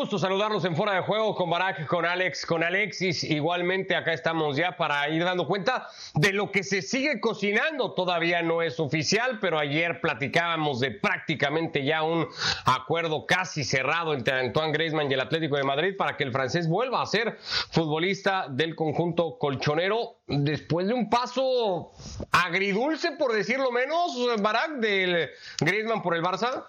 Gusto saludarlos en Fuera de Juego con Barack, con Alex, con Alexis. Igualmente acá estamos ya para ir dando cuenta de lo que se sigue cocinando. Todavía no es oficial, pero ayer platicábamos de prácticamente ya un acuerdo casi cerrado entre Antoine Griezmann y el Atlético de Madrid para que el francés vuelva a ser futbolista del conjunto colchonero después de un paso agridulce, por decirlo menos, Barack, del Griezmann por el Barça.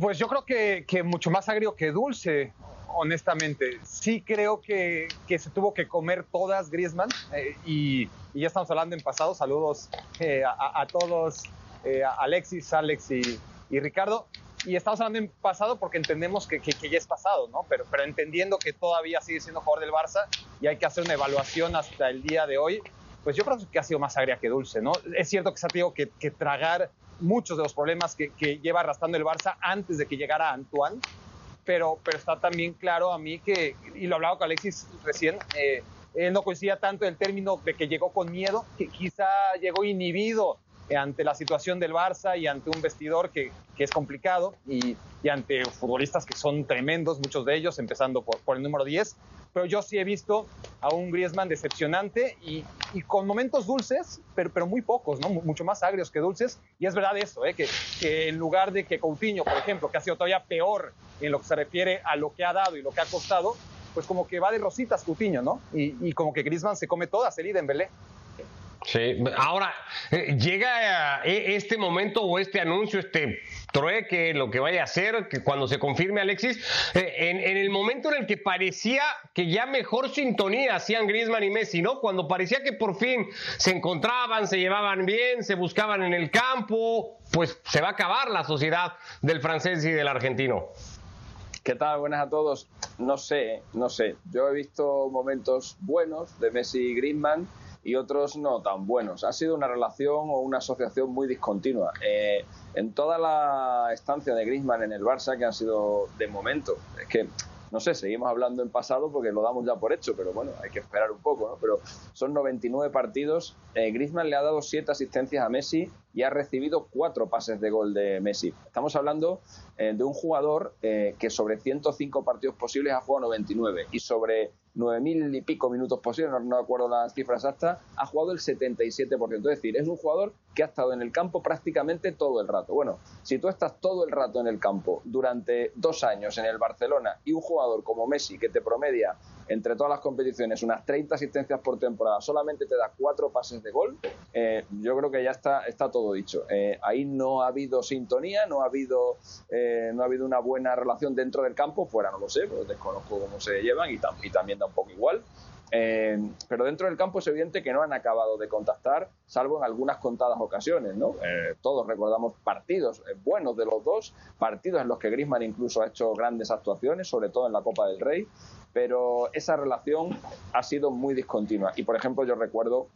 Pues yo creo que, mucho más agrio que dulce, honestamente. Sí creo que, se tuvo que comer todas Griezmann eh, y, ya estamos hablando en pasado. Saludos eh, a, a, todos, eh, a Alexis, Alex y, Ricardo. Y estamos hablando en pasado porque entendemos que, ya es pasado, ¿no? Pero, pero entendiendo que todavía sigue siendo jugador del Barça y hay que hacer una evaluación hasta el día de hoy, pues yo creo que ha sido más agria que dulce, ¿no? Es cierto que se ha tenido que tragar muchos de los problemas que, lleva arrastrando el Barça antes de que llegara Antoine, pero, pero está también claro a mí que, y lo hablaba con Alexis recién, eh, él no coincidía tanto el término de que llegó con miedo, que quizá llegó inhibido ante la situación del Barça y ante un vestidor que, que es complicado y, y, ante futbolistas que son tremendos, muchos de ellos, empezando por, por el número 10, pero yo sí he visto a un Griezmann decepcionante y, y con momentos dulces, pero, pero, muy pocos, ¿no? mucho más agrios que dulces. Y es verdad eso, ¿eh? que, que, en lugar de que Coutinho, por ejemplo, que ha sido todavía peor en lo que se refiere a lo que ha dado y lo que ha costado, pues como que va de rositas Coutinho, ¿no? Y, y como que Griezmann se come todas el en Belé. Sí, ahora eh, llega eh, este momento o este anuncio, este trueque, lo que vaya a hacer, que cuando se confirme Alexis, eh, en, en, el momento en el que parecía que ya mejor sintonía hacían Griezmann y Messi, ¿no? Cuando parecía que por fin se encontraban, se llevaban bien, se buscaban en el campo, pues se va a acabar la sociedad del francés y del argentino. ¿Qué tal? Buenas a todos. No sé, no sé. Yo he visto momentos buenos de Messi y Griezmann y otros no tan buenos. Ha sido una relación o una asociación muy discontinua. Eh, en toda la estancia de Griezmann en el Barça, que han sido de momento, es que no sé, seguimos hablando en pasado porque lo damos ya por hecho, pero bueno, hay que esperar un poco, ¿no? Pero son 99 partidos. Eh, Griezmann le ha dado 7 asistencias a Messi y ha recibido 4 pases de gol de Messi. Estamos hablando eh, de un jugador eh, que sobre 105 partidos posibles ha jugado 99 y sobre 9.000 y pico minutos posibles, no, no acuerdo las cifras exactas, ha jugado el 77%. Es decir, es un jugador que ha estado en el campo prácticamente todo el rato. Bueno, si tú estás todo el rato en el campo durante dos años en el Barcelona y un jugador como Messi que te promedia entre todas las competiciones unas 30 asistencias por temporada, solamente te da cuatro pases de gol, eh, yo creo que ya está, está todo dicho. Eh, ahí no ha habido sintonía, no ha habido, eh, no ha habido una buena relación dentro del campo, fuera no lo sé, pero desconozco cómo se llevan y, tam y también da un poco igual. Eh, pero dentro del campo es evidente que no han acabado de contactar, salvo en algunas contadas ocasiones. ¿no? Eh, todos recordamos partidos eh, buenos de los dos, partidos en los que Griezmann incluso ha hecho grandes actuaciones, sobre todo en la Copa del Rey, pero esa relación ha sido muy discontinua. Y por ejemplo, yo recuerdo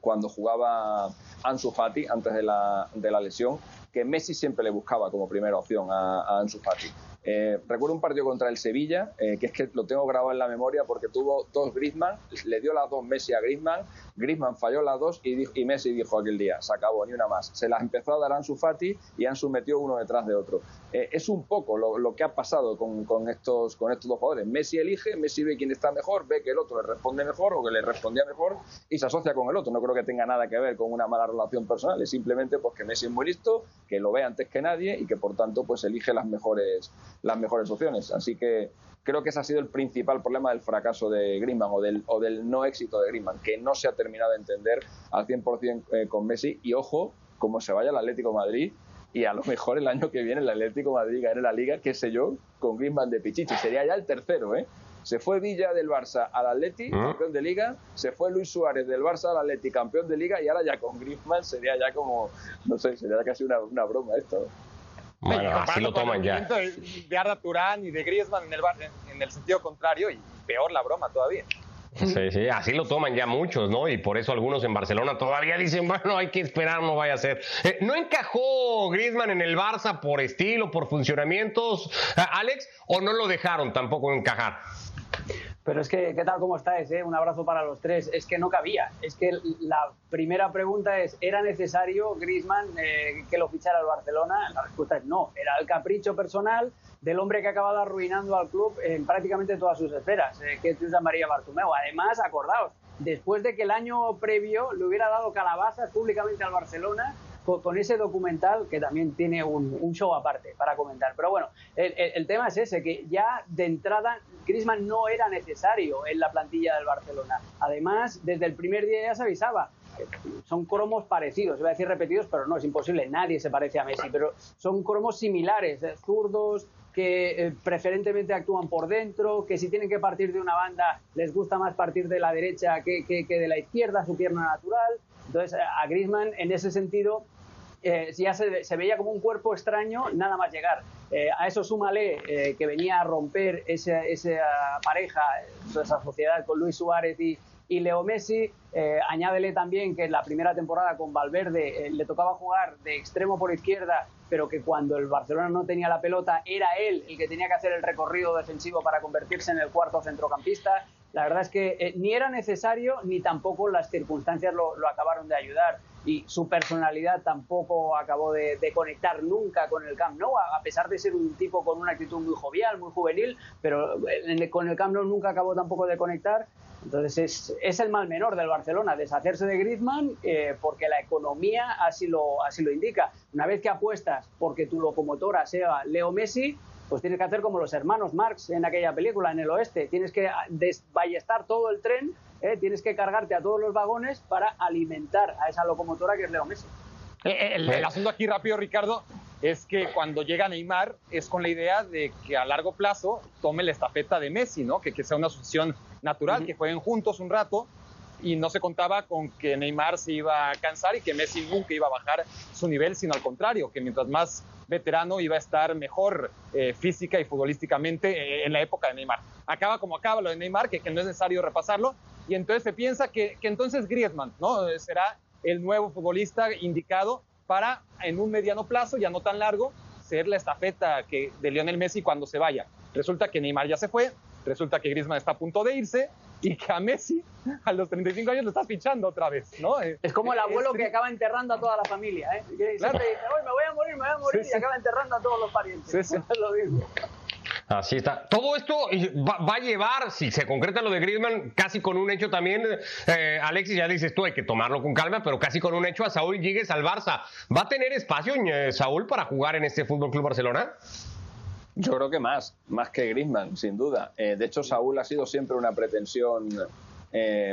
cuando jugaba Ansu Fati antes de la, de la lesión, que Messi siempre le buscaba como primera opción a, a Ansu Fati. Eh, recuerdo un partido contra el Sevilla, eh, que es que lo tengo grabado en la memoria porque tuvo dos Griezmann, le dio las dos Messi a Griezmann, Griezmann falló las dos y, Messi dijo aquel día, se acabó, ni una más. Se las empezó a dar Ansu Fati y Ansu metió uno detrás de otro. Eh, es un poco lo, que ha pasado con, estos, con estos dos jugadores. Messi elige, Messi ve quién está mejor, ve que el otro le responde mejor o que le respondía mejor y se asocia con el otro. No creo que tenga nada que ver con una mala relación personal, es simplemente porque Messi es muy listo, que lo ve antes que nadie y que por tanto pues elige las mejores las mejores opciones. Así que creo que ese ha sido el principal problema del fracaso de Griezmann o del, o del no éxito de Griezmann, que no se ha terminado de entender al 100% eh, con Messi. Y ojo, como se vaya el Atlético Madrid, y a lo mejor el año que viene el Atlético Madrid gane la Liga, qué sé yo, con Griezmann de Pichichi. Sería ya el tercero, ¿eh? Se fue Villa del Barça al Atleti, ¿Mm? campeón de Liga. Se fue Luis Suárez del Barça al Atleti, campeón de Liga. Y ahora ya con Griezmann sería ya como, no sé, sería casi una, una broma esto. Bueno, así lo toman ya. De Arda Turán y de Griezmann en el, en el sentido contrario y peor la broma todavía. Sí, sí, así lo toman ya muchos, ¿no? Y por eso algunos en Barcelona todavía dicen, bueno, hay que esperar, no vaya a ser. Eh, ¿No encajó Griezmann en el Barça por estilo, por funcionamientos, eh, Alex, o no lo dejaron tampoco encajar? Pero es que, ¿qué tal? ¿Cómo estáis? Eh? Un abrazo para los tres. Es que no cabía. Es que la primera pregunta es, ¿era necesario Griezmann que lo fichara el Barcelona? La respuesta es no. Era el capricho personal del hombre que ha acabado arruinando al club en prácticamente todas sus esferas, eh, que es José María Bartomeu. Además, acordaos, después de que el año previo le hubiera dado calabazas públicamente al Barcelona con, ese documental que también tiene un, show aparte para comentar. Pero bueno, el, tema es ese, que ya de entrada Griezmann no era necesario en la plantilla del Barcelona. Además, desde el primer día ya se avisaba, son cromos parecidos, iba a decir repetidos, pero no, es imposible, nadie se parece a Messi, pero son cromos similares, eh, zurdos, que eh, preferentemente actúan por dentro, que si tienen que partir de una banda les gusta más partir de la derecha que, de la izquierda, su pierna natural. Entonces, a Griezmann, en ese sentido, eh, ya se, veía como un cuerpo extraño nada más llegar. Eh, a eso súmale que venía a romper esa, esa pareja, esa sociedad con Luis Suárez y, Leo Messi. Eh, añádele también que en la primera temporada con Valverde eh, le tocaba jugar de extremo por izquierda, pero que cuando el Barcelona no tenía la pelota era él el que tenía que hacer el recorrido defensivo para convertirse en el cuarto centrocampista. La verdad es que eh, ni era necesario ni tampoco las circunstancias lo, acabaron de ayudar y su personalidad tampoco acabó de, conectar nunca con el Camp Nou, a, pesar de ser un tipo con una actitud muy jovial, muy juvenil, pero con el Camp Nou nunca acabó tampoco de conectar entonces es, el mal menor del Barcelona, deshacerse de Griezmann eh, porque la economía así lo, así lo indica. Una vez que apuestas porque tu locomotora sea Leo Messi, pues tienes que hacer como los hermanos Marx en aquella película, en el oeste. Tienes que desballestar todo el tren, eh, tienes que cargarte a todos los vagones para alimentar a esa locomotora que es Leo Messi. Eh, el, el asunto aquí rápido, Ricardo, es que cuando llega Neymar es con la idea de que a largo plazo tome la estafeta de Messi, ¿no? Que, que sea una sucesión natural, que jueguen juntos un rato y no se contaba con que Neymar se iba a cansar y que Messi nunca iba a bajar su nivel, sino al contrario, que mientras más veterano iba a estar mejor eh, física y futbolísticamente eh, en la época de Neymar. Acaba como acaba lo de Neymar, que, que no es necesario repasarlo, y entonces se piensa que, que entonces Griezmann ¿no? será el nuevo futbolista indicado para en un mediano plazo, ya no tan largo, ser la estafeta que, de Lionel Messi cuando se vaya. Resulta que Neymar ya se fue, resulta que Griezmann está a punto de irse y que a Messi a los 35 años lo está fichando otra vez, ¿no? Es como el abuelo que acaba enterrando a toda la familia, ¿eh? claro. dice, me voy a morir, me voy a morir y acaba enterrando a todos los parientes. Sí, sí. lo digo. Así está. Todo esto va, a llevar, si se concreta lo de Griezmann, casi con un hecho también, eh, Alexis, ya dices tú, hay que tomarlo con calma, pero casi con un hecho a Saúl llegues al Barça. ¿Va a tener espacio, eh, Saúl, para jugar en este Fútbol Club Barcelona? Yo creo que más, más que Griezmann, sin duda. Eh, de hecho, Saúl ha sido siempre una pretensión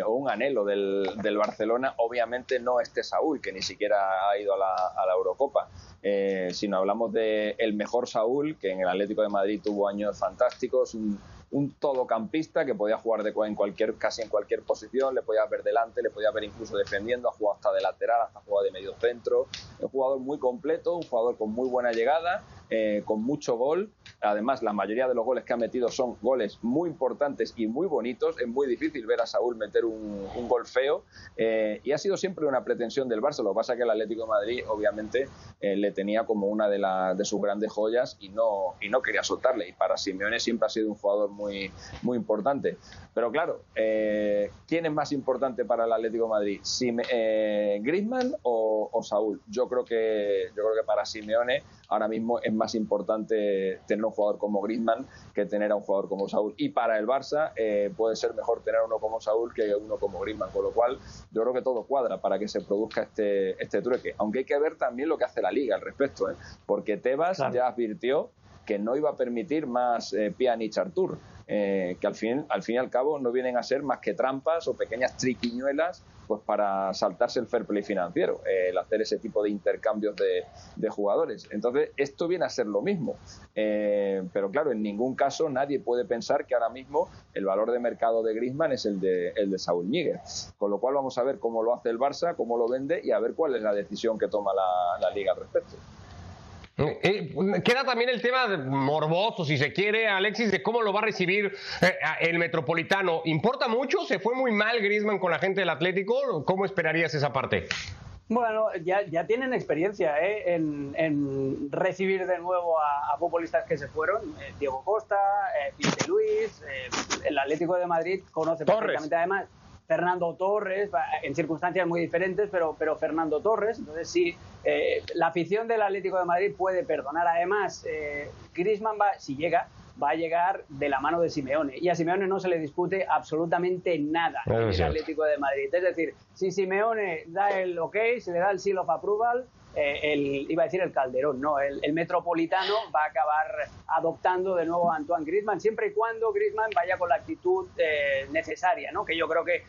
o un anhelo del, Barcelona. Obviamente no este Saúl, que ni siquiera ha ido a la, a la Eurocopa. Eh, si no hablamos de mejor Saúl, que en el Atlético de Madrid tuvo años fantásticos, un todocampista que podía jugar de, en cualquier, casi en cualquier posición, le podía ver delante, le podía ver incluso defendiendo, ha jugado hasta de lateral, hasta jugado de medio centro, un jugador muy completo, un jugador con muy buena llegada, eh, con mucho gol. Además, la mayoría de los goles que ha metido son goles muy importantes y muy bonitos. Es muy difícil ver a Saúl meter un, gol feo. Eh, y ha sido siempre una pretensión del Barça. Lo que pasa es que el Atlético de Madrid, obviamente, eh, le tenía como una de, de sus grandes joyas y no, y no quería soltarle. Y para Simeone siempre ha sido un jugador muy, muy importante. Pero claro, ¿quién es más importante para el Atlético de Madrid? ¿Griezmann o, o Saúl? Yo creo que, yo creo que para Simeone ahora mismo es más importante tener un jugador como Griezmann que tener a un jugador como Saúl. Y para el Barça eh, puede ser mejor tener uno como Saúl que uno como Griezmann, con lo cual yo creo que todo cuadra para que se produzca este, este trueque. Aunque hay que ver también lo que hace la liga al respecto, ¿eh? porque Tebas ya advirtió que no iba a permitir más eh, Pjanic Artur. Eh, que al fin, al fin y al cabo no vienen a ser más que trampas o pequeñas triquiñuelas pues para saltarse el fair play financiero, el hacer ese tipo de intercambios de, jugadores. Entonces, esto viene a ser lo mismo. Eh, pero claro, en ningún caso nadie puede pensar que ahora mismo el valor de mercado de Griezmann es el de, el de Saúl Níguez. Con lo cual vamos a ver cómo lo hace el Barça, cómo lo vende y a ver cuál es la decisión que toma la, la liga al respecto. Eh, eh, queda también el tema morboso, si se quiere, Alexis, de cómo lo va a recibir eh, el Metropolitano. ¿Importa mucho? ¿Se fue muy mal Griezmann con la gente del Atlético? ¿Cómo esperarías esa parte? Bueno, ya, ya tienen experiencia en, recibir de nuevo a, futbolistas que se fueron. Diego Costa, Felipe Luis, el Atlético de Madrid conoce perfectamente además Fernando Torres, en circunstancias muy diferentes, pero, pero Fernando Torres. Entonces, sí, eh, la afición del Atlético de Madrid puede perdonar. Además, eh, Griezmann, va, si llega, va a llegar de la mano de Simeone. Y a Simeone no se le discute absolutamente nada en el Atlético de Madrid. Es decir, si Simeone da el ok, se le da el seal of approval, eh, el, iba a decir el Calderón, no, el, Metropolitano va a acabar adoptando de nuevo a Antoine Griezmann, siempre y cuando Griezmann vaya con la actitud eh, necesaria, ¿no? que yo creo que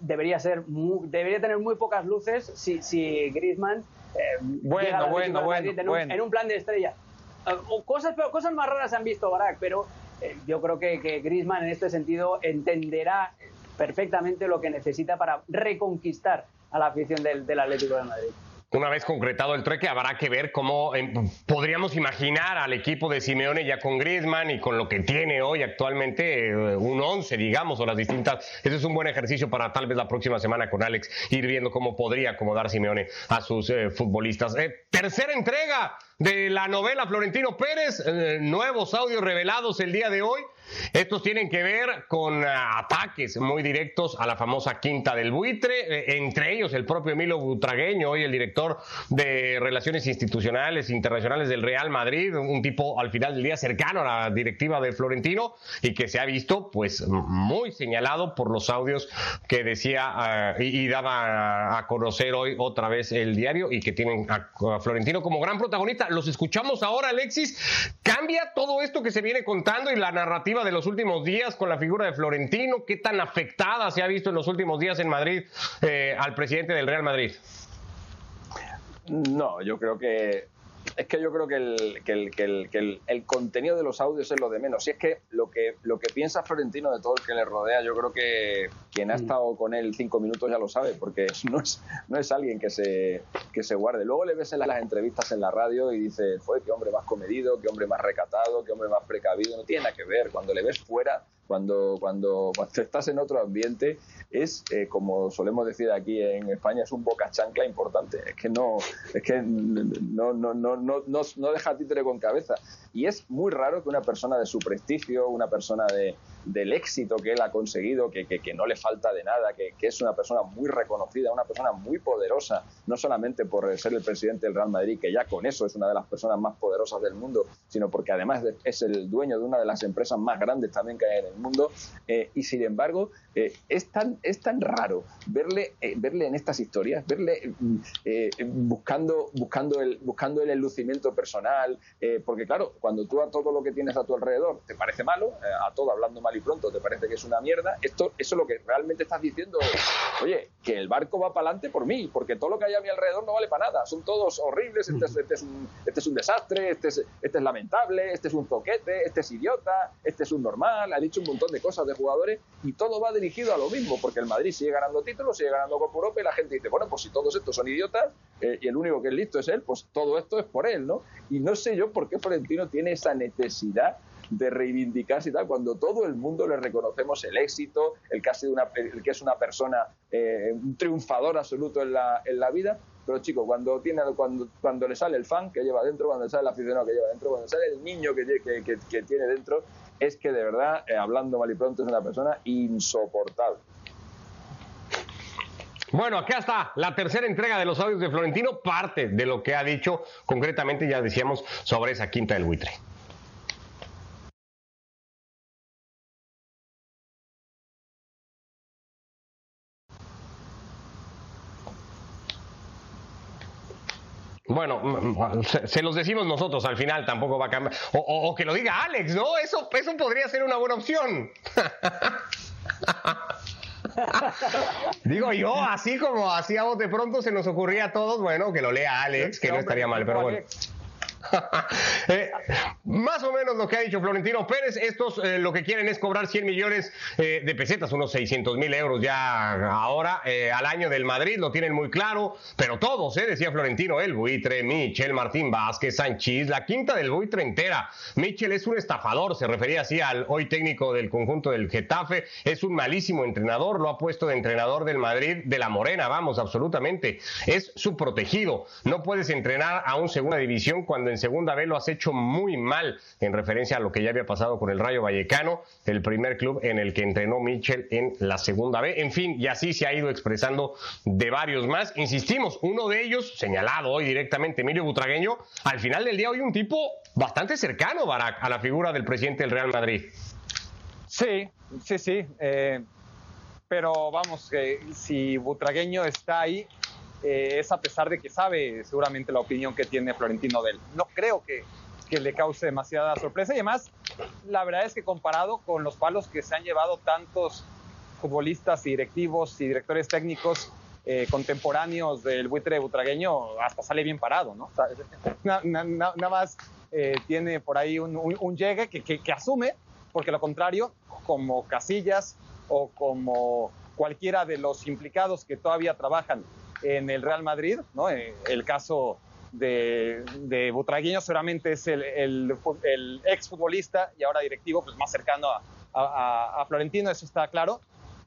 debería ser debería tener muy pocas luces si, si Griezmann eh, bueno, bueno, bueno, en, un, plan de estrella. cosas, cosas más raras han visto Barack, pero yo creo que, que Griezmann en este sentido entenderá perfectamente lo que necesita para reconquistar a la afición del, del Atlético de Madrid. Una vez concretado el trueque, habrá que ver cómo em, podríamos imaginar al equipo de Simeone ya con Griezmann y con lo que tiene hoy actualmente eh, un 11, digamos, o las distintas. Ese es un buen ejercicio para tal vez la próxima semana con Alex ir viendo cómo podría acomodar Simeone a sus eh, futbolistas. Eh, tercera entrega de la novela Florentino Pérez, nuevos audios revelados el día de hoy. Estos tienen que ver con ataques muy directos a la famosa Quinta del Buitre, entre ellos el propio Emilio Butragueño, hoy el director de Relaciones Institucionales Internacionales del Real Madrid, un tipo al final del día cercano a la directiva de Florentino y que se ha visto pues muy señalado por los audios que decía ah, y, daba a conocer hoy otra vez el diario y que tienen a, Florentino como gran protagonista. Los escuchamos ahora, Alexis. ¿Cambia todo esto que se viene contando y la narrativa de los últimos días con la figura de Florentino? ¿Qué tan afectada se ha visto en los últimos días en Madrid eh, al presidente del Real Madrid? No, yo creo que es que yo creo que el, que, el, que, el, que el, contenido de los audios es lo de menos. Y es que lo que, lo que piensa Florentino de todo el que le rodea, yo creo que quien ha mm. estado con él cinco minutos ya lo sabe, porque no es, no es alguien que se, que se guarde. Luego le ves en las entrevistas en la radio y dice, fue qué hombre más comedido, qué hombre más recatado, qué hombre más precavido. No tiene nada que ver. Cuando le ves fuera, cuando, cuando, cuando estás en otro ambiente, es, eh, como solemos decir aquí en España, es un boca chancla importante. Es que no, es que no, no, no, no, no deja títere con cabeza. Y es muy raro que una persona de su prestigio, una persona de, del éxito que él ha conseguido, que, que, no le falta de nada, que, que, es una persona muy reconocida, una persona muy poderosa, no solamente por ser el presidente del Real Madrid, que ya con eso es una de las personas más poderosas del mundo, sino porque además es el dueño de una de las empresas más grandes también que hay en el mundo. Eh, y sin embargo, eh, es, tan, es tan raro verle, eh, verle en estas historias, verle buscando, buscando, el, buscando el lucimiento personal, porque claro, cuando tú a todo lo que tienes a tu alrededor te parece malo, a todo hablando mal, y pronto te parece que es una mierda, esto, eso es lo que realmente estás diciendo, oye, que el barco va para adelante por mí, porque todo lo que hay a mi alrededor no vale para nada, son todos horribles, este es, este un, este es un desastre, este es, este es lamentable, este es un zoquete, este es idiota, este es un normal, ha dicho un montón de cosas de jugadores y todo va dirigido a lo mismo, porque el Madrid sigue ganando títulos, sigue ganando Copa Europa y la gente dice, bueno, pues si todos estos son idiotas eh, y el único que es listo es él, pues todo esto es por él, ¿no? Y no sé yo por qué Florentino tiene esa necesidad de reivindicarse y tal, cuando todo el mundo le reconocemos el éxito, el que, ha una, que es una persona, eh, un triunfador absoluto en la, en la vida, pero chicos, cuando, tiene, cuando, cuando le sale el fan que lleva dentro, cuando le sale el aficionado que lleva dentro, cuando sale el niño que, tiene dentro, es que de verdad, eh, hablando mal y pronto, es una persona insoportable. Bueno, acá está la tercera entrega de los audios de Florentino, parte de lo que ha dicho concretamente, ya decíamos, sobre esa quinta del buitre. Bueno, se, los decimos nosotros al final, tampoco va a cambiar. O, que lo diga Alex, ¿no? Eso, eso podría ser una buena opción. Digo yo, así como así a de pronto se nos ocurría a todos, bueno, que lo lea Alex, que no estaría mal, pero bueno. Eh, más o menos lo que ha dicho Florentino Pérez, estos eh, lo que quieren es cobrar 100 millones eh, de pesetas, unos 600 mil euros ya ahora al año del Madrid, lo tienen muy claro, pero todos, decía Florentino, el buitre, Michel, Martín Vázquez, Sánchez, la quinta del buitre entera. Michel es un estafador, se refería así al hoy técnico del conjunto del Getafe, es un malísimo entrenador, lo ha puesto de entrenador del Madrid de la Morena, vamos, absolutamente, es su protegido, no puedes entrenar a un segunda división cuando en segunda B lo has hecho muy mal en referencia a lo que ya había pasado con el Rayo Vallecano, el primer club en el que entrenó Mitchell en la segunda B. En fin, y así se ha ido expresando de varios más. Insistimos, uno de ellos, señalado hoy directamente, Emilio Butragueño, al final del día hoy un tipo bastante cercano, Barak, a la figura del presidente del Real Madrid. Sí, sí, sí. Eh, pero vamos, si Butragueño está ahí, eh, es a pesar de que sabe seguramente la opinión que tiene Florentino de él. No creo que, que le cause demasiada sorpresa y además la verdad es que comparado con los palos que se han llevado tantos futbolistas y directivos y directores técnicos eh, contemporáneos del buitre butragueño, hasta sale bien parado, ¿no? nada más eh, tiene por ahí un, un, llegue que, que, que, asume, porque lo contrario, como Casillas o como cualquiera de los implicados que todavía trabajan en el Real Madrid, ¿no? Eh, el caso de, de Butragueño seguramente es el, el, el exfutbolista y ahora directivo pues, más cercano a, a, Florentino, eso está claro.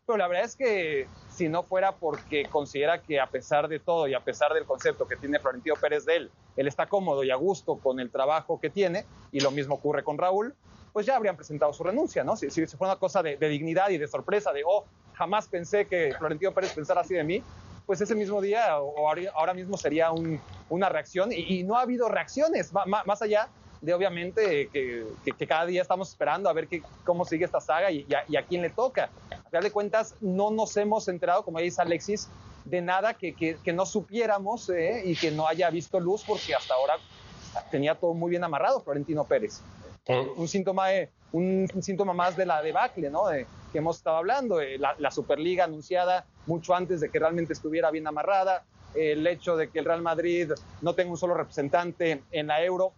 Pero la verdad es que si no fuera porque considera que a pesar de todo y a pesar del concepto que tiene Florentino Pérez de él, él está cómodo y a gusto con el trabajo que tiene, y lo mismo ocurre con Raúl, pues ya habrían presentado su renuncia, ¿no? Si, si fue una cosa de, de, dignidad y de sorpresa, de, oh, jamás pensé que Florentino Pérez pensara así de mí, pues ese mismo día o ahora mismo sería una reacción y, no ha habido reacciones, más, allá de obviamente que, cada día estamos esperando a ver cómo sigue esta saga y, a, quién le toca. A final de cuentas, no nos hemos enterado, como dice Alexis, de nada que, no supiéramos eh, y que no haya visto luz porque hasta ahora tenía todo muy bien amarrado Florentino Pérez. Un síntoma, un, síntoma más de la debacle, ¿no? De, que hemos estado hablando, eh, la, Superliga anunciada mucho antes de que realmente estuviera bien amarrada, el hecho de que el Real Madrid no tenga un solo representante en la Euro,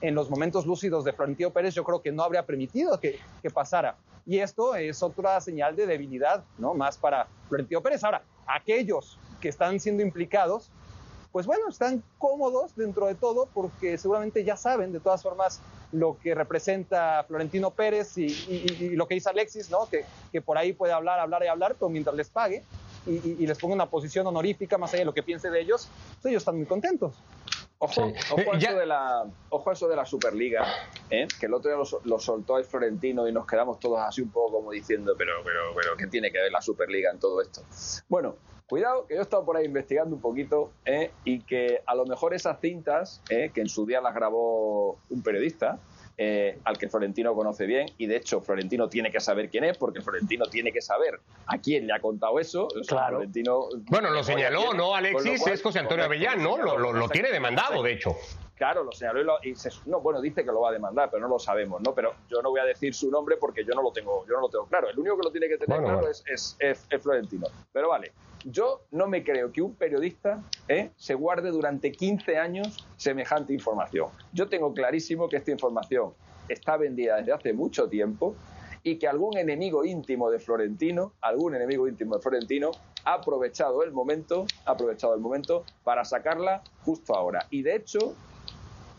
en los momentos lúcidos de Florentino Pérez, yo creo que no habría permitido que, que pasara. Y esto es otra señal de debilidad, ¿no? Más para Florentino Pérez. Ahora, aquellos que están siendo implicados, pues bueno, están cómodos dentro de todo porque seguramente ya saben de todas formas lo que representa Florentino Pérez y, lo que dice Alexis, ¿no? Que, que, por ahí puede hablar, hablar y hablar, pero mientras les pague y, les ponga una posición honorífica más allá de lo que piense de ellos, pues ellos están muy contentos. Ojo, ojo, a eso de la, ojo eso de la Superliga, ¿eh? que el otro día lo, lo, soltó el Florentino y nos quedamos todos así un poco como diciendo, pero, pero, pero, ¿qué tiene que ver la Superliga en todo esto? Bueno, Cuidado, que yo he estado por ahí investigando un poquito ¿eh? y que a lo mejor esas cintas, ¿eh? que en su día las grabó un periodista, eh, al que Florentino conoce bien, y de hecho Florentino tiene que saber quién es, porque Florentino tiene que saber a quién le ha contado eso. claro. Florentino, bueno, lo señaló, ¿no, Alexis? es José Antonio Avellán, ¿no? Lo, lo, tiene demandado, de hecho. Claro, lo señaló y, se, no, bueno, dice que lo va a demandar, pero no lo sabemos, ¿no? Pero yo no voy a decir su nombre porque yo no lo tengo, yo no lo tengo claro. El único que lo tiene que tener claro Es, es, es, Florentino. Pero vale, yo no me creo que un periodista ¿eh? se guarde durante 15 años semejante información. Yo tengo clarísimo que esta información está vendida desde hace mucho tiempo y que algún enemigo íntimo de Florentino, algún enemigo íntimo de Florentino, ha aprovechado el momento, ha aprovechado el momento para sacarla justo ahora. Y de hecho,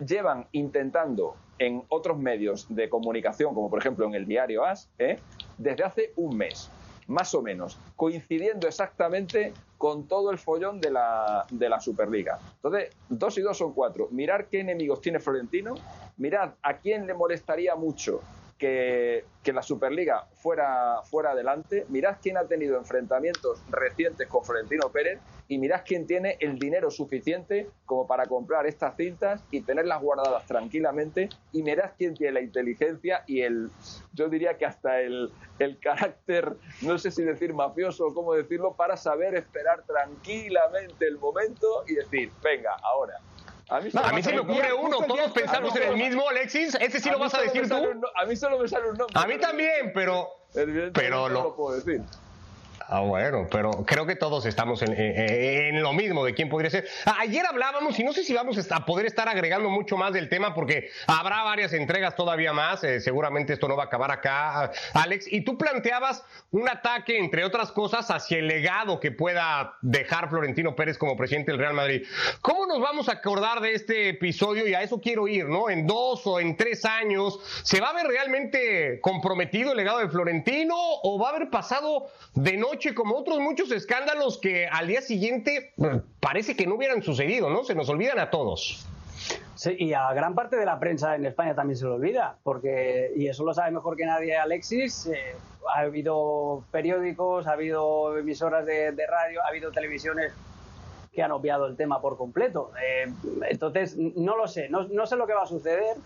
llevan intentando en otros medios de comunicación, como por ejemplo en el diario AS, ¿eh? desde hace un mes más o menos, coincidiendo exactamente con todo el follón de la, de la Superliga. Entonces, dos y dos son cuatro. Mirar qué enemigos tiene Florentino, mirad a quién le molestaría mucho que, la Superliga fuera, fuera adelante. Mirad quién ha tenido enfrentamientos recientes con Florentino Pérez y mirad quién tiene el dinero suficiente como para comprar estas cintas y tenerlas guardadas tranquilamente. Y mirad quién tiene la inteligencia y el, yo diría que hasta el, el carácter, no sé si decir mafioso o cómo decirlo, para saber esperar tranquilamente el momento y decir, venga, ahora A mí, se me ocurre uno, todos pensamos en el mismo, Alexis. ¿Ese sí lo vas a decir tú? a mí solo me sale un nombre. A mí también, pero. Pero lo puedo decir. Ah, bueno, pero creo que todos estamos en, lo mismo de quién podría ser. Ayer hablábamos y no sé si vamos a poder estar agregando mucho más del tema porque habrá varias entregas todavía más. Eh, seguramente esto no va a acabar acá, Alex. Y tú planteabas un ataque, entre otras cosas, hacia el legado que pueda dejar Florentino Pérez como presidente del Real Madrid. ¿Cómo nos vamos a acordar de este episodio? Y a eso quiero ir, ¿no? En dos o en tres años, ¿se va a ver realmente comprometido el legado de Florentino o va a haber pasado de noche? Como otros muchos escándalos que al día siguiente parece que no hubieran sucedido, ¿no? Se nos olvidan a todos. Sí, y a gran parte de la prensa en España también se lo olvida, porque, y eso lo sabe mejor que nadie Alexis, eh, ha habido periódicos, ha habido emisoras de, radio, ha habido televisiones que han obviado el tema por completo. Eh, entonces, no lo sé, no sé lo que va a suceder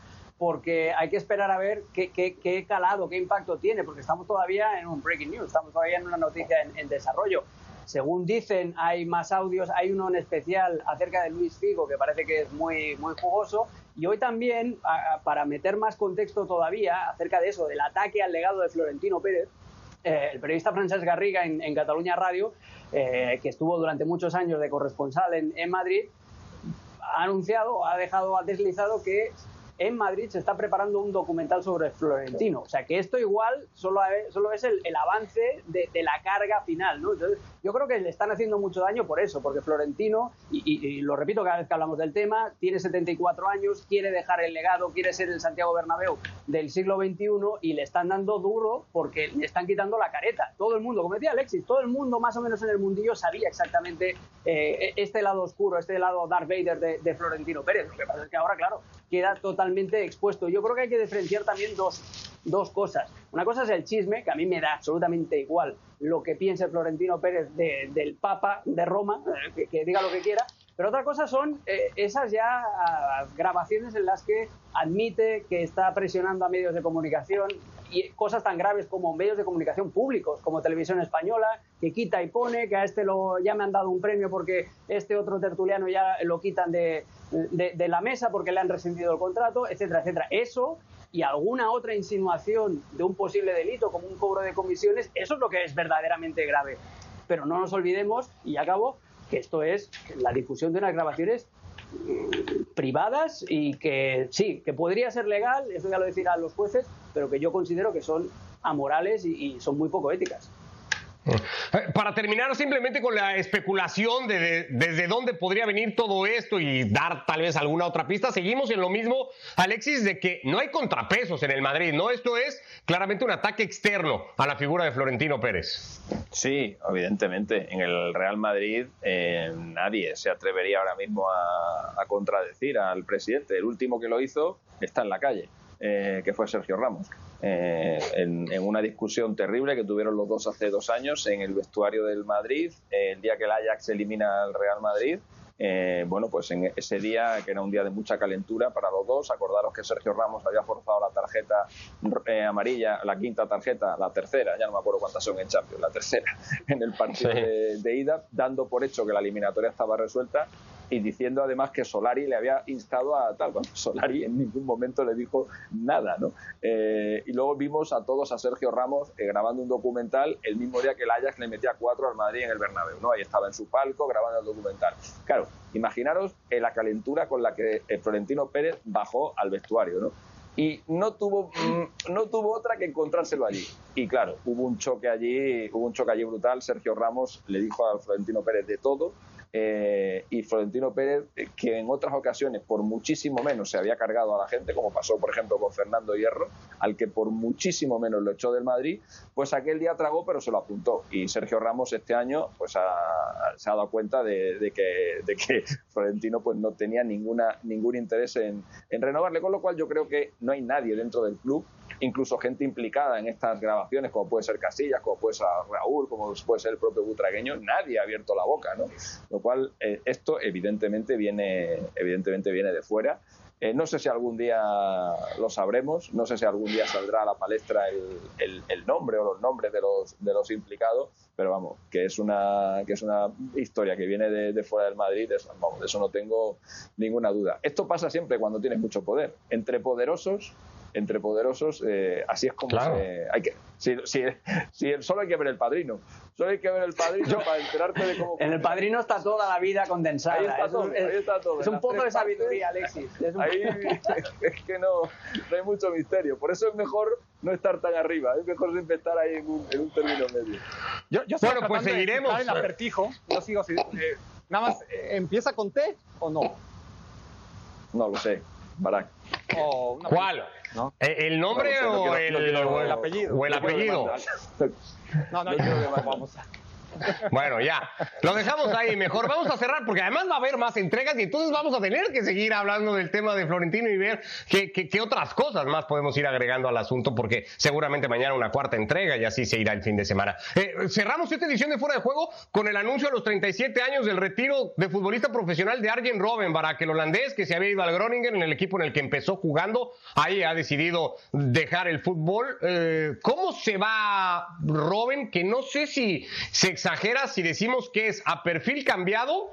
porque hay que esperar a ver qué, calado, qué impacto tiene, porque estamos todavía en un breaking news, estamos todavía en una noticia en, desarrollo. Según dicen, hay más audios, hay uno en especial acerca de Luis Figo que parece que es muy, muy jugoso. Y hoy también, para meter más contexto todavía acerca de eso, del ataque al legado de Florentino Pérez, eh, el periodista Francesc Garriga en, Cataluña Radio, eh, que estuvo durante muchos años de corresponsal en, en Madrid, ha anunciado, ha dejado, ha deslizado que en Madrid se está preparando un documental sobre Florentino. O sea que esto igual solo, es el, avance de, la carga final. ¿no? Yo creo que le están haciendo mucho daño por eso, porque Florentino, y, lo repito cada vez que hablamos del tema, tiene 74 años, quiere dejar el legado, quiere ser el Santiago Bernabéu del siglo XXI y le están dando duro porque le están quitando la careta. Todo el mundo, como decía Alexis, todo el mundo más o menos en el mundillo sabía exactamente eh, este lado oscuro, este lado Darth Vader de, de Florentino Pérez. Lo que pasa es que ahora, claro, queda totalmente expuesto. Yo creo que hay que diferenciar también dos, dos cosas. Una cosa es el chisme, que a mí me da absolutamente igual lo que piense Florentino Pérez del Papa de Roma, eh, que, diga lo que quiera, pero otra cosa son eh, esas ya ah, grabaciones en las que admite que está presionando a medios de comunicación y cosas tan graves como medios de comunicación públicos, como Televisión Española, que quita y pone, que a este lo, ya me han dado un premio porque este otro tertuliano ya lo quitan de, de, la mesa porque le han rescindido el contrato, etcétera, etcétera. Eso y alguna otra insinuación de un posible delito como un cobro de comisiones, eso es lo que es verdaderamente grave. Pero no nos olvidemos, y acabo, que esto es la difusión de unas grabaciones privadas y que sí, que podría ser legal, eso ya lo decirán los jueces, pero que yo considero que son amorales y son muy poco éticas. Para terminar simplemente con la especulación de, desde dónde podría venir todo esto y dar tal vez alguna otra pista, seguimos en lo mismo, Alexis, de que no hay contrapesos en el Madrid, ¿no? Esto es claramente un ataque externo a la figura de Florentino Pérez. Sí, evidentemente. En el Real Madrid eh, nadie se atrevería ahora mismo a, contradecir al presidente. El último que lo hizo está en la calle, eh, que fue Sergio Ramos. Eh, en, una discusión terrible que tuvieron los dos hace dos años en el vestuario del Madrid, el día que el Ajax elimina al Real Madrid. Eh, bueno, pues en ese día, que era un día de mucha calentura para los dos, acordaros que Sergio Ramos había forzado la tarjeta eh, amarilla, la quinta tarjeta, la tercera, ya no me acuerdo cuántas son en Champions, la tercera, en el partido de, ida, dando por hecho que la eliminatoria estaba resuelta y diciendo además que Solari le había instado a tal, Solari en ningún momento le dijo nada, ¿no? Eh, y luego vimos a todos a Sergio Ramos eh, grabando un documental el mismo día que el Ajax le metía cuatro al Madrid en el Bernabéu, ¿no? Ahí estaba en su palco grabando el documental. Claro, imaginaros eh, la calentura con la que Florentino Pérez bajó al vestuario, ¿no? y no tuvo mm, no tuvo otra que encontrárselo allí y claro hubo un choque allí hubo un choque allí brutal Sergio Ramos le dijo a Florentino Pérez de todo eh, y Florentino Pérez, eh, que en otras ocasiones por muchísimo menos se había cargado a la gente, como pasó por ejemplo con Fernando Hierro, al que por muchísimo menos lo echó del Madrid, pues aquel día tragó pero se lo apuntó. Y Sergio Ramos este año pues se ha dado cuenta de, que, de, que, Florentino pues no tenía ninguna, ningún interés en, en renovarle, con lo cual yo creo que no hay nadie dentro del club incluso gente implicada en estas grabaciones, como puede ser Casillas, como puede ser Raúl, como puede ser el propio Butragueño, nadie ha abierto la boca, ¿no? Lo cual, eh, esto evidentemente viene, evidentemente viene de fuera. Eh, no sé si algún día lo sabremos, no sé si algún día saldrá a la palestra el, el, nombre o los nombres de los, de los implicados, pero vamos, que es una, que es una historia que viene de, fuera del Madrid, de eso, vamos, de eso no tengo ninguna duda. Esto pasa siempre cuando tienes mucho poder. Entre poderosos entre poderosos, eh, así es como se, hay que. Si, si, si, solo hay que ver el padrino. Solo hay que ver el padrino para enterarte de cómo. En el padrino está toda la vida condensada. Ahí está, todo, es, ahí está todo. Es un poco de sabiduría, Alexis. Ahí es que no, no hay mucho misterio. Por eso es mejor no estar tan arriba. Es mejor siempre estar ahí en un, en un término medio. Yo, yo bueno, pues seguiremos. En apertijo. Yo sigo. Eh, nada más, eh, ¿empieza con T o no? No lo sé. Barak. ¿Cuál? ¿E-, ¿El nombre o, el, apellido? O el apellido. No, no, yo vamos a... Bueno, ya. Lo dejamos ahí. Mejor vamos a cerrar porque además va a haber más entregas y entonces vamos a tener que seguir hablando del tema de Florentino y ver qué, qué, otras cosas más podemos ir agregando al asunto porque seguramente mañana una cuarta entrega y así se irá el fin de semana. Eh, cerramos esta edición de Fuera de Juego con el anuncio a los 37 años del retiro de futbolista profesional de Arjen Robben, que el holandés que se había ido al Groningen en el equipo en el que empezó jugando. Ahí ha decidido dejar el fútbol. Eh, ¿Cómo se va Robben? Que no sé si se exagera si decimos que es a perfil cambiado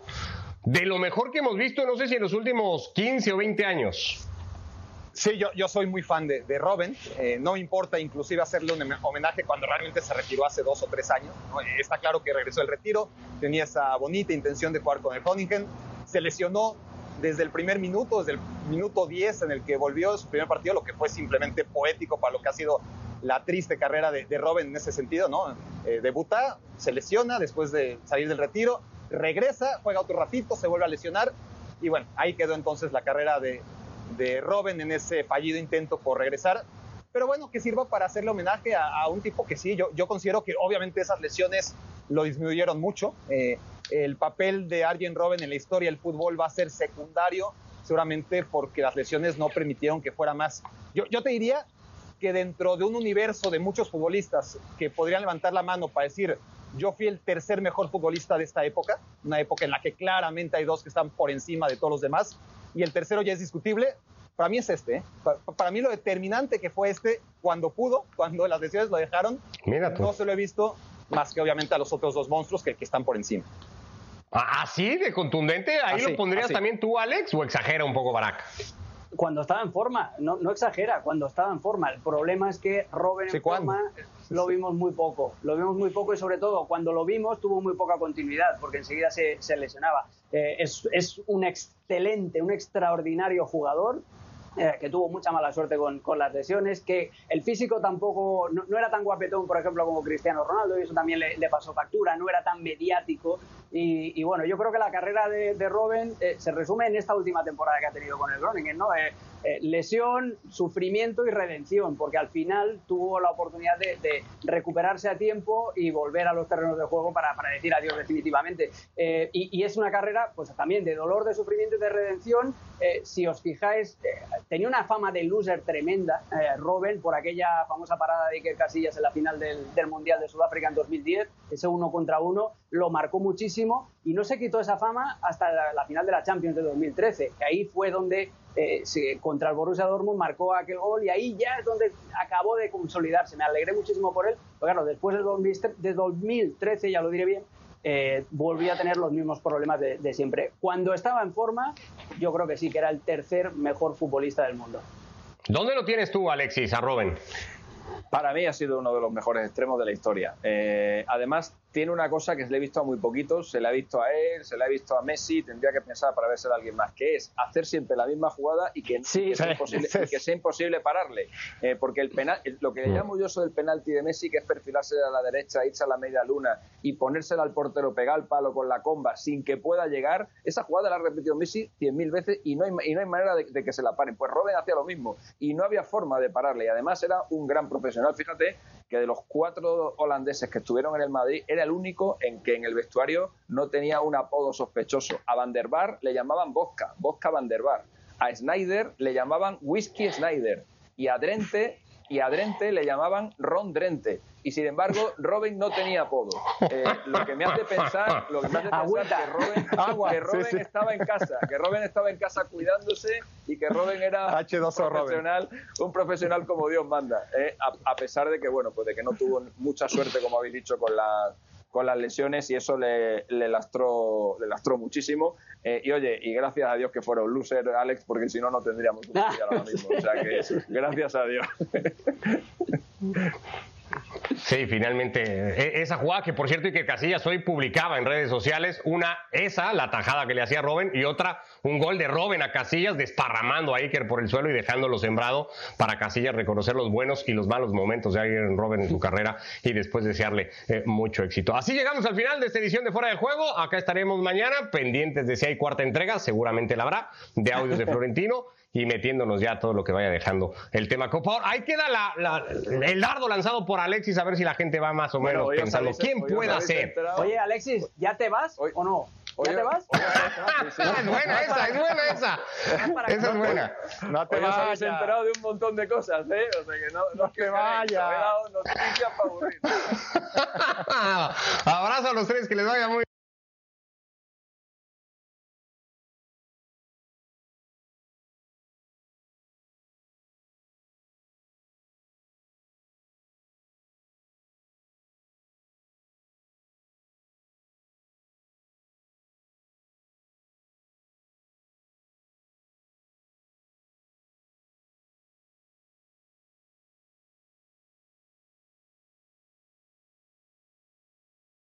de lo mejor que hemos visto, no sé si en los últimos 15 o 20 años. Sí, yo, soy muy fan de, de Robin. Eh, no importa inclusive hacerle un homenaje cuando realmente se retiró hace dos o tres años. Está claro que regresó el retiro, tenía esa bonita intención de jugar con el Groningen. Se lesionó desde el primer minuto, desde el minuto 10 en el que volvió su primer partido, lo que fue simplemente poético para lo que ha sido la triste carrera de, de Robin en ese sentido, ¿no? Eh, debuta, se lesiona después de salir del retiro, regresa, juega otro ratito, se vuelve a lesionar y bueno, ahí quedó entonces la carrera de, de Robin en ese fallido intento por regresar. Pero bueno, que sirva para hacerle homenaje a, un tipo que sí, yo, yo considero que obviamente esas lesiones lo disminuyeron mucho. Eh, el papel de Arjen Robben en la historia del fútbol va a ser secundario, seguramente porque las lesiones no permitieron que fuera más. Yo, yo te diría que dentro de un universo de muchos futbolistas que podrían levantar la mano para decir, yo fui el tercer mejor futbolista de esta época, una época en la que claramente hay dos que están por encima de todos los demás, y el tercero ya es discutible, para mí es este. ¿eh? Para, mí lo determinante que fue este cuando pudo, cuando las lesiones lo dejaron, no se lo he visto más que obviamente a los otros dos monstruos que, que están por encima. ¿Así de contundente? ¿Ahí lo pondrías también tú, Alex, o exagera un poco Barack? Cuando estaba en forma, no, no, exagera, cuando estaba en forma. El problema es que Robert en forma lo vimos muy poco, lo vimos muy poco y sobre todo cuando lo vimos tuvo muy poca continuidad porque enseguida se, se lesionaba. Eh, es, es, un excelente, un extraordinario jugador, eh, que tuvo mucha mala suerte con, con, las lesiones, que el físico tampoco, no, era tan guapetón, por ejemplo, como Cristiano Ronaldo, y eso también le, le pasó factura, no era tan mediático. Y, bueno, yo creo que la carrera de, de Robben eh, se resume en esta última temporada que ha tenido con el Groningen, ¿no? Eh, eh, lesión, sufrimiento y redención, porque al final tuvo la oportunidad de, recuperarse a tiempo y volver a los terrenos de juego para, decir adiós definitivamente. Y, es una carrera pues también de dolor, de sufrimiento y de redención. Si os fijáis, tenía una fama de loser tremenda, Robben, por aquella famosa parada de Iker Casillas en la final del, del Mundial de Sudáfrica en 2010, ese uno contra uno, lo marcó muchísimo y no se quitó esa fama hasta la, final de la Champions de 2013, que ahí fue donde eh, contra el Borussia Dortmund marcó aquel gol y ahí ya es donde acabó de consolidarse. Me alegré muchísimo por él, pero claro, después de 2013, ya lo diré bien, eh, volví a tener los mismos problemas de, de, siempre. Cuando estaba en forma, yo creo que sí, que era el tercer mejor futbolista del mundo. ¿Dónde lo tienes tú, Alexis, a Robin? Para mí ha sido uno de los mejores extremos de la historia. Eh, además, tiene una cosa que se le he visto a muy poquitos, se le ha visto a él, se le ha visto a Messi, tendría que pensar para verse a alguien más, que es hacer siempre la misma jugada y que, sea, imposible, pararle. Eh, porque el penal, lo que le llamo yo eso del penalti de Messi, que es perfilarse a la derecha, irse a la media luna y ponérsela al portero, pegar el palo con la comba sin que pueda llegar, esa jugada la ha repetido Messi cien mil veces y no hay, y no hay manera de, de que se la paren. Pues Robben hacía lo mismo y no había forma de pararle y además era un gran profesional. Fíjate que de los cuatro holandeses que estuvieron en el Madrid, era el único en que en el vestuario no tenía un apodo sospechoso. A Van der Bar le llamaban Vodka, Vodka Van der Bar. A Snyder le llamaban Whisky Snyder. Y a Drente y a Drente le llamaban Ron Drente. Y sin embargo, Robin no tenía apodo. Eh, lo que me hace pensar, lo que me hace pensar que Robin, que Robin estaba en casa, que Robin estaba en casa cuidándose y que Robin era un profesional, un profesional como Dios manda. Eh, a, a, pesar de que, bueno, pues de que no tuvo mucha suerte, como habéis dicho, con la con las lesiones y eso le, le lastró, le lastró muchísimo. Eh, y oye, y gracias a Dios que fuera un loser, Alex, porque si no, no tendríamos un ahora mismo. O sea que gracias a Dios. Sí, finalmente, e, esa jugada que por cierto y que Casillas hoy publicaba en redes sociales, una, esa, la tajada que le hacía Robin, y otra, un gol de Robin a Casillas, desparramando a Iker por el suelo y dejándolo sembrado para Casillas reconocer los buenos y los malos momentos de Iker Robin en su carrera y después desearle eh, mucho éxito. Así llegamos al final de esta edición de Fuera de Juego, acá estaremos mañana, pendientes de si hay cuarta entrega, seguramente la habrá, de audios de Florentino y metiéndonos ya todo lo que vaya dejando el tema Copa. Ahí queda la, el dardo lanzado por Alexis, a ver si la gente va más o menos pensando quién puede ser. Oye, Alexis, ¿ya te vas o no? ¿Ya te vas? es buena esa, es buena esa. Esa es buena. No te vayas. habéis enterado de un montón de cosas, ¿eh? O sea que no, no, te vayas. He dado noticias para Abrazo a los tres, que les vaya muy